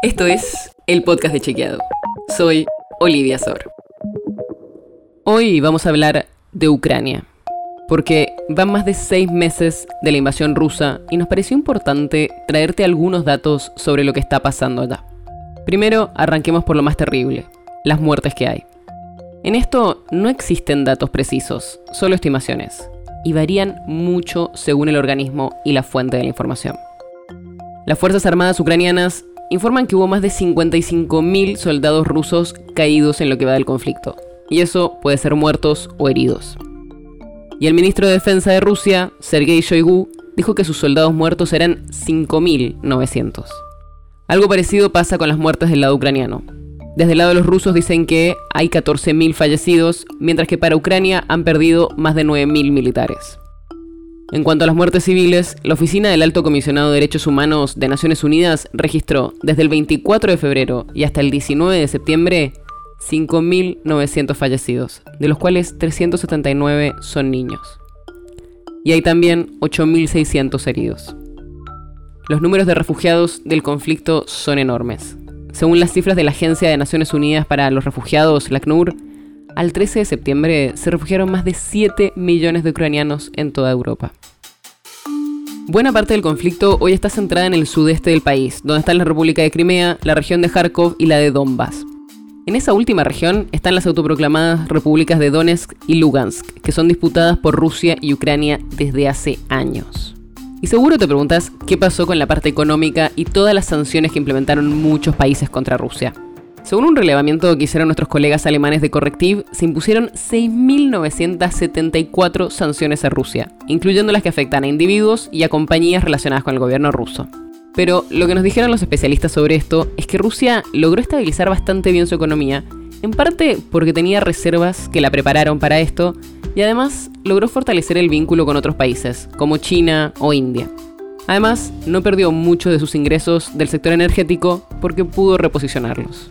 Esto es el podcast de Chequeado. Soy Olivia Sor. Hoy vamos a hablar de Ucrania, porque van más de seis meses de la invasión rusa y nos pareció importante traerte algunos datos sobre lo que está pasando allá. Primero, arranquemos por lo más terrible, las muertes que hay. En esto no existen datos precisos, solo estimaciones, y varían mucho según el organismo y la fuente de la información. Las Fuerzas Armadas ucranianas informan que hubo más de 55.000 soldados rusos caídos en lo que va del conflicto, y eso puede ser muertos o heridos. Y el ministro de Defensa de Rusia, Sergei Shoigu, dijo que sus soldados muertos eran 5.900. Algo parecido pasa con las muertes del lado ucraniano. Desde el lado de los rusos dicen que hay 14.000 fallecidos, mientras que para Ucrania han perdido más de 9.000 militares. En cuanto a las muertes civiles, la Oficina del Alto Comisionado de Derechos Humanos de Naciones Unidas registró desde el 24 de febrero y hasta el 19 de septiembre 5.900 fallecidos, de los cuales 379 son niños. Y hay también 8.600 heridos. Los números de refugiados del conflicto son enormes. Según las cifras de la Agencia de Naciones Unidas para los Refugiados, la ACNUR, al 13 de septiembre se refugiaron más de 7 millones de ucranianos en toda Europa. Buena parte del conflicto hoy está centrada en el sudeste del país, donde están la República de Crimea, la región de Kharkov y la de Donbass. En esa última región están las autoproclamadas repúblicas de Donetsk y Lugansk, que son disputadas por Rusia y Ucrania desde hace años. Y seguro te preguntas qué pasó con la parte económica y todas las sanciones que implementaron muchos países contra Rusia. Según un relevamiento que hicieron nuestros colegas alemanes de Correctiv, se impusieron 6.974 sanciones a Rusia, incluyendo las que afectan a individuos y a compañías relacionadas con el gobierno ruso. Pero lo que nos dijeron los especialistas sobre esto es que Rusia logró estabilizar bastante bien su economía, en parte porque tenía reservas que la prepararon para esto, y además logró fortalecer el vínculo con otros países, como China o India. Además, no perdió mucho de sus ingresos del sector energético porque pudo reposicionarlos.